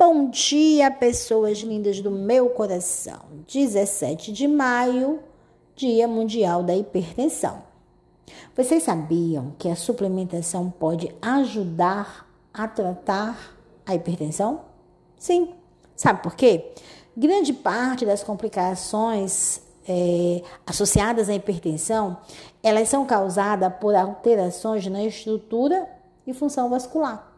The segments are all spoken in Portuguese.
Bom dia, pessoas lindas do meu coração. 17 de maio, Dia Mundial da Hipertensão. Vocês sabiam que a suplementação pode ajudar a tratar a hipertensão? Sim. Sabe por quê? Grande parte das complicações é, associadas à hipertensão, elas são causadas por alterações na estrutura e função vascular.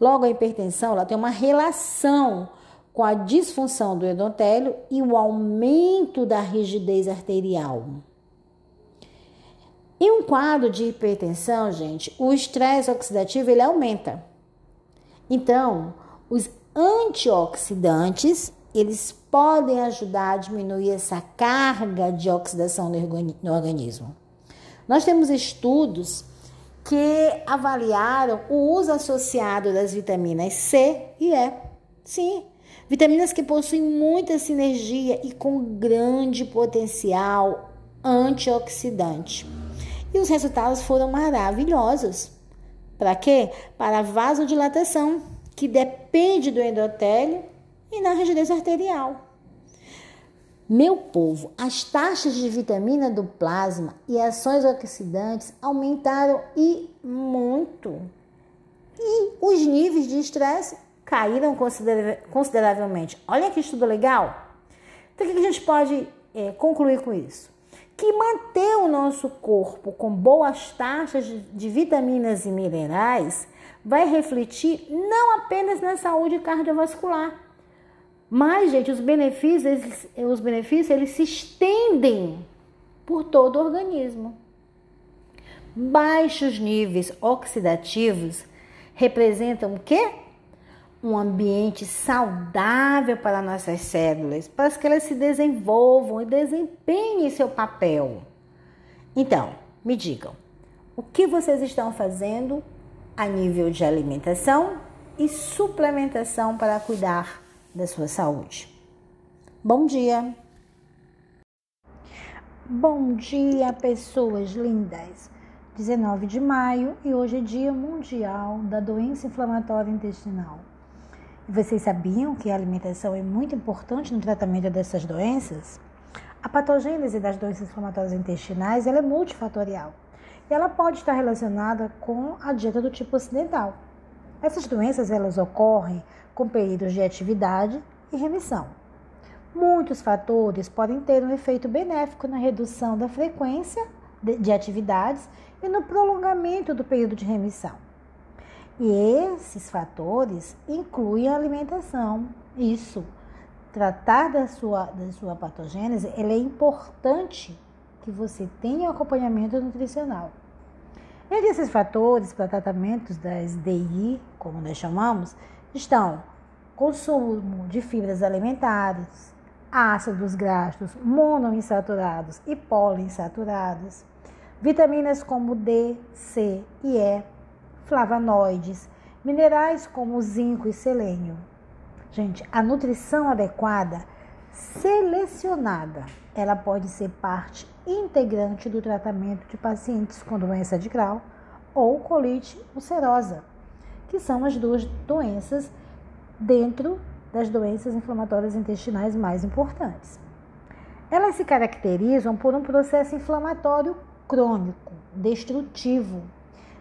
Logo, a hipertensão ela tem uma relação com a disfunção do endotélio e o aumento da rigidez arterial. Em um quadro de hipertensão, gente, o estresse oxidativo ele aumenta. Então, os antioxidantes, eles podem ajudar a diminuir essa carga de oxidação no organismo. Nós temos estudos que avaliaram o uso associado das vitaminas C e E. Sim, vitaminas que possuem muita sinergia e com grande potencial antioxidante. E os resultados foram maravilhosos. Para quê? Para a vasodilatação, que depende do endotélio e na rigidez arterial. Meu povo, as taxas de vitamina do plasma e ações oxidantes aumentaram e muito. E os níveis de estresse caíram consideravelmente. Olha que estudo legal. Então, o que a gente pode é, concluir com isso? Que manter o nosso corpo com boas taxas de, vitaminas e minerais vai refletir não apenas na saúde cardiovascular, mas, gente, os benefícios, eles, os benefícios, eles se estendem por todo o organismo. Baixos níveis oxidativos representam o quê? Um ambiente saudável para nossas células, para que elas se desenvolvam e desempenhem seu papel. Então, me digam, o que vocês estão fazendo a nível de alimentação e suplementação para cuidar da sua saúde. Bom dia! Bom dia, pessoas lindas! 19 de maio e hoje é Dia Mundial da Doença Inflamatória Intestinal. Vocês sabiam que a alimentação é muito importante no tratamento dessas doenças? A patogênese das doenças inflamatórias intestinais ela é multifatorial e ela pode estar relacionada com a dieta do tipo ocidental. Essas doenças elas ocorrem com períodos de atividade e remissão. Muitos fatores podem ter um efeito benéfico na redução da frequência de atividades e no prolongamento do período de remissão. E esses fatores incluem a alimentação. Isso, tratar da sua, da sua patogênese, é importante que você tenha acompanhamento nutricional. Entre esses fatores para tratamentos da SDI, como nós chamamos, estão consumo de fibras alimentares, ácidos graxos monoinsaturados e poliinsaturados, vitaminas como D, C e E, flavonoides, minerais como zinco e selênio. Gente, a nutrição adequada, selecionada, ela pode ser parte integrante do tratamento de pacientes com doença de Crohn ou colite ulcerosa que são as duas doenças dentro das doenças inflamatórias intestinais mais importantes. Elas se caracterizam por um processo inflamatório crônico, destrutivo,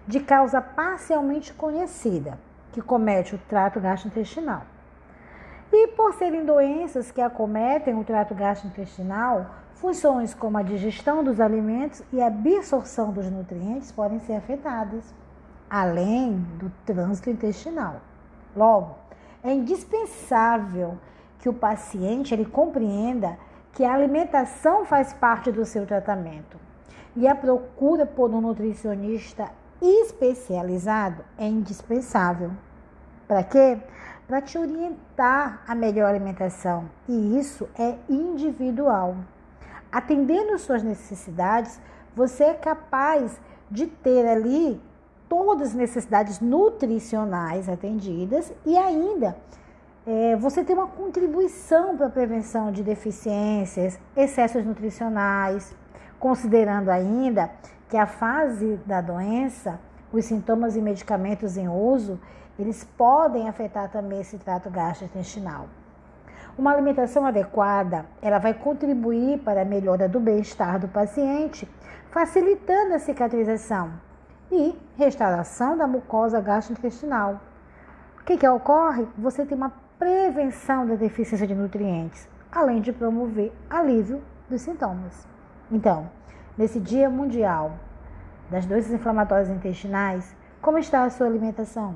de causa parcialmente conhecida, que comete o trato gastrointestinal. E por serem doenças que acometem o trato gastrointestinal, funções como a digestão dos alimentos e a absorção dos nutrientes podem ser afetadas além do trânsito intestinal. Logo, é indispensável que o paciente ele compreenda que a alimentação faz parte do seu tratamento e a procura por um nutricionista especializado é indispensável. Para quê? Para te orientar a melhor alimentação e isso é individual. Atendendo suas necessidades, você é capaz de ter ali todas as necessidades nutricionais atendidas e ainda é, você tem uma contribuição para a prevenção de deficiências, excessos nutricionais, considerando ainda que a fase da doença, os sintomas e medicamentos em uso, eles podem afetar também esse trato gastrointestinal. Uma alimentação adequada, ela vai contribuir para a melhora do bem-estar do paciente, facilitando a cicatrização e restauração da mucosa gastrointestinal. O que, que ocorre? Você tem uma prevenção da deficiência de nutrientes, além de promover alívio dos sintomas. Então, nesse Dia Mundial das Doenças Inflamatórias Intestinais, como está a sua alimentação?